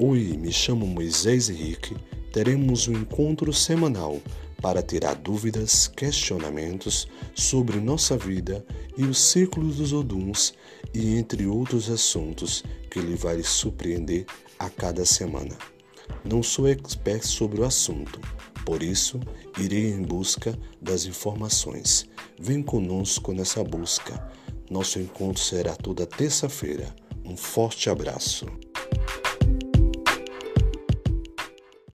Oi, me chamo Moisés Henrique. Teremos um encontro semanal para tirar dúvidas, questionamentos sobre nossa vida e o ciclo dos oduns e entre outros assuntos que lhe vai surpreender a cada semana. Não sou expert sobre o assunto, por isso irei em busca das informações. Vem conosco nessa busca. Nosso encontro será toda terça-feira. Um forte abraço.